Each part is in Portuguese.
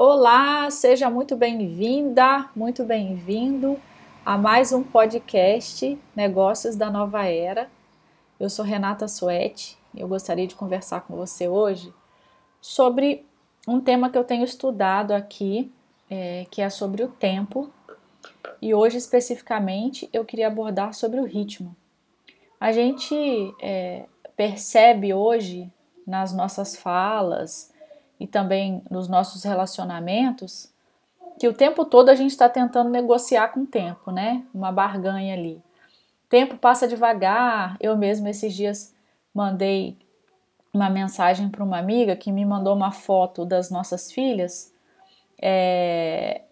Olá, seja muito bem-vinda, muito bem-vindo a mais um podcast Negócios da Nova Era. Eu sou Renata Suete e eu gostaria de conversar com você hoje sobre um tema que eu tenho estudado aqui, é, que é sobre o tempo. E hoje, especificamente, eu queria abordar sobre o ritmo. A gente é, percebe hoje nas nossas falas, e também nos nossos relacionamentos, que o tempo todo a gente está tentando negociar com o tempo, né? Uma barganha ali. Tempo passa devagar. Eu mesmo esses dias mandei uma mensagem para uma amiga que me mandou uma foto das nossas filhas, é,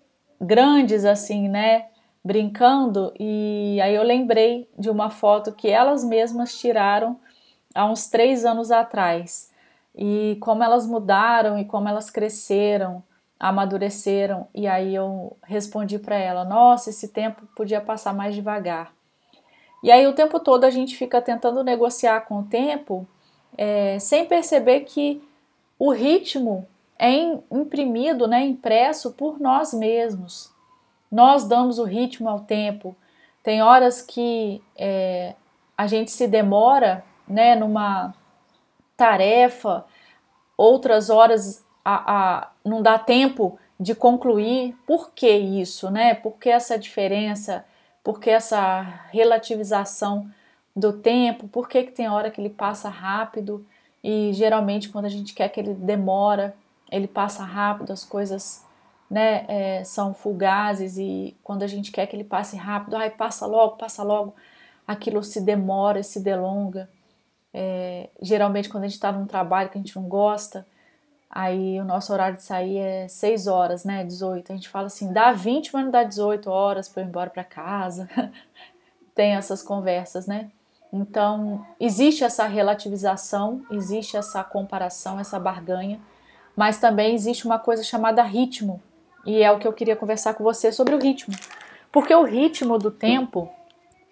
grandes assim, né? Brincando, e aí eu lembrei de uma foto que elas mesmas tiraram há uns três anos atrás e como elas mudaram e como elas cresceram, amadureceram. E aí eu respondi para ela: Nossa, esse tempo podia passar mais devagar. E aí o tempo todo a gente fica tentando negociar com o tempo, é, sem perceber que o ritmo é imprimido, né, impresso por nós mesmos. Nós damos o ritmo ao tempo. Tem horas que é, a gente se demora, né, numa tarefa, outras horas a, a, não dá tempo de concluir. Por que isso, né? Por que essa diferença? Por que essa relativização do tempo? Por que, que tem hora que ele passa rápido e geralmente quando a gente quer que ele demora, ele passa rápido, as coisas né, é, são fugazes e quando a gente quer que ele passe rápido, ai, passa logo, passa logo, aquilo se demora, se delonga. É, geralmente, quando a gente está num trabalho que a gente não gosta, aí o nosso horário de sair é 6 horas, né? 18. A gente fala assim: dá 20, mas não dá 18 horas para eu ir embora para casa. Tem essas conversas, né? Então, existe essa relativização, existe essa comparação, essa barganha, mas também existe uma coisa chamada ritmo, e é o que eu queria conversar com você sobre o ritmo. Porque o ritmo do tempo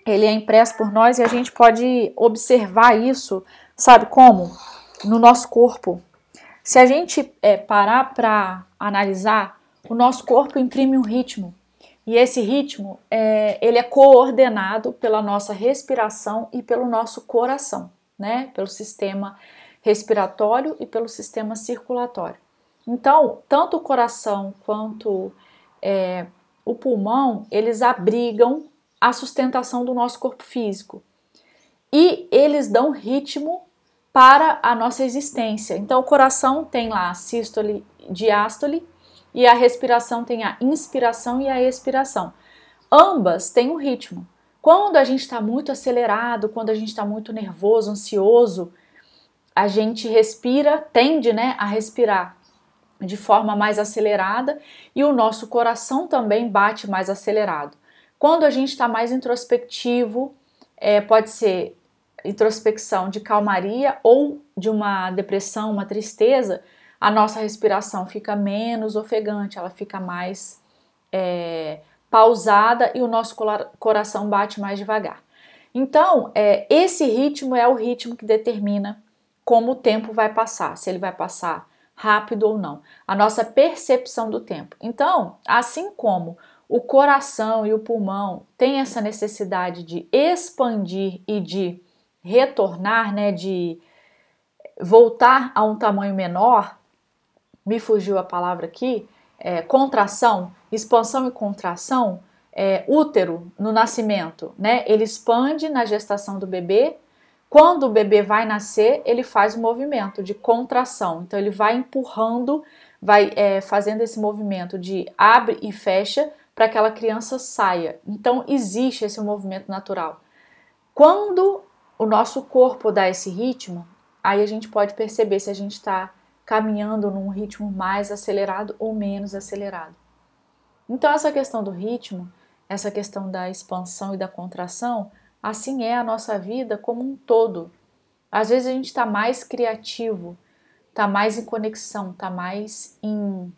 ele é impresso por nós e a gente pode observar isso, sabe como? No nosso corpo. Se a gente é, parar para analisar, o nosso corpo imprime um ritmo. E esse ritmo, é, ele é coordenado pela nossa respiração e pelo nosso coração, né? Pelo sistema respiratório e pelo sistema circulatório. Então, tanto o coração quanto é, o pulmão, eles abrigam a sustentação do nosso corpo físico. E eles dão ritmo para a nossa existência. Então, o coração tem lá a sístole, diástole, e a respiração tem a inspiração e a expiração. Ambas têm um ritmo. Quando a gente está muito acelerado, quando a gente está muito nervoso, ansioso, a gente respira, tende né, a respirar de forma mais acelerada e o nosso coração também bate mais acelerado. Quando a gente está mais introspectivo, é, pode ser introspecção de calmaria ou de uma depressão, uma tristeza, a nossa respiração fica menos ofegante, ela fica mais é, pausada e o nosso coração bate mais devagar. Então, é, esse ritmo é o ritmo que determina como o tempo vai passar, se ele vai passar rápido ou não, a nossa percepção do tempo. Então, assim como o coração e o pulmão têm essa necessidade de expandir e de retornar, né, de voltar a um tamanho menor, me fugiu a palavra aqui, é, contração, expansão e contração, é, útero no nascimento, né? Ele expande na gestação do bebê. Quando o bebê vai nascer, ele faz o um movimento de contração. Então ele vai empurrando, vai é, fazendo esse movimento de abre e fecha para que aquela criança saia. Então existe esse movimento natural. Quando o nosso corpo dá esse ritmo, aí a gente pode perceber se a gente está caminhando num ritmo mais acelerado ou menos acelerado. Então essa questão do ritmo, essa questão da expansão e da contração, assim é a nossa vida como um todo. Às vezes a gente está mais criativo, está mais em conexão, está mais em,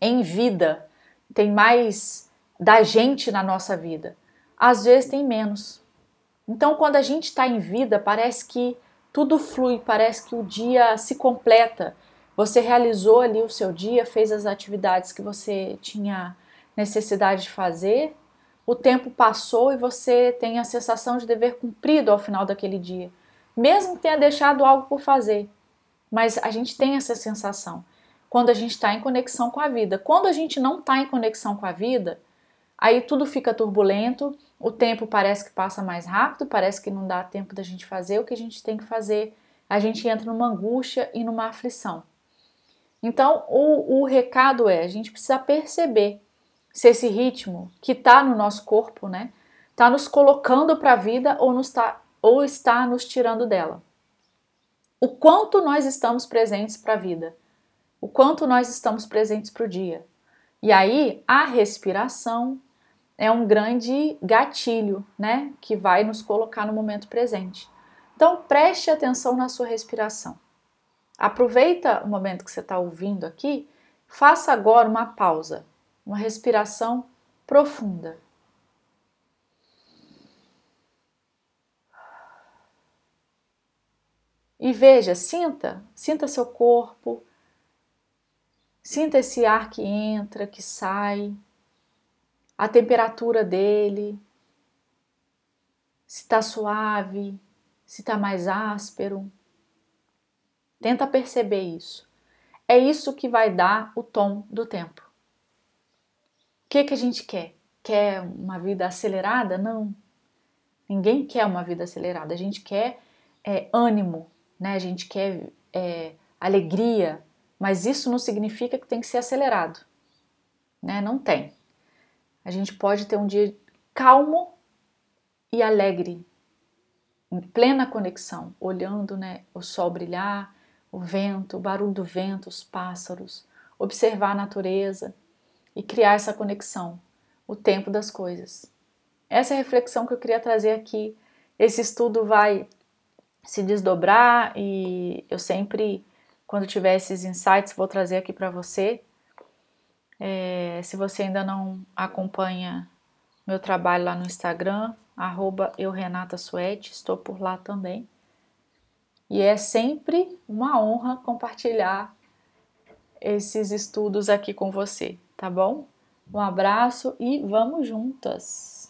em vida tem mais da gente na nossa vida. Às vezes tem menos. Então, quando a gente está em vida, parece que tudo flui, parece que o dia se completa, Você realizou ali o seu dia, fez as atividades que você tinha necessidade de fazer, o tempo passou e você tem a sensação de dever cumprido ao final daquele dia, mesmo que tenha deixado algo por fazer. Mas a gente tem essa sensação quando a gente está em conexão com a vida. Quando a gente não está em conexão com a vida, aí tudo fica turbulento, o tempo parece que passa mais rápido, parece que não dá tempo da gente fazer o que a gente tem que fazer, a gente entra numa angústia e numa aflição. Então, o, o recado é: a gente precisa perceber se esse ritmo que está no nosso corpo, né, está nos colocando para a vida ou, nos tá, ou está nos tirando dela. O quanto nós estamos presentes para a vida, o quanto nós estamos presentes para o dia. E aí, a respiração é um grande gatilho, né, que vai nos colocar no momento presente. Então, preste atenção na sua respiração. Aproveita o momento que você está ouvindo aqui, faça agora uma pausa uma respiração profunda. E veja, sinta, sinta seu corpo, sinta esse ar que entra, que sai, a temperatura dele, se está suave, se está mais áspero. Tenta perceber isso. É isso que vai dar o tom do tempo que, que a gente quer? Quer uma vida acelerada? Não. Ninguém quer uma vida acelerada. A gente quer é, ânimo, né? A gente quer é, alegria, mas isso não significa que tem que ser acelerado, né? Não tem. A gente pode ter um dia calmo e alegre, em plena conexão, olhando, né, o sol brilhar, o vento, o barulho do vento, os pássaros, observar a natureza e criar essa conexão, o tempo das coisas. Essa é a reflexão que eu queria trazer aqui. Esse estudo vai se desdobrar e eu sempre, quando tiver esses insights, vou trazer aqui para você. É, se você ainda não acompanha meu trabalho lá no Instagram, arroba estou por lá também. E é sempre uma honra compartilhar esses estudos aqui com você tá bom? Um abraço e vamos juntas!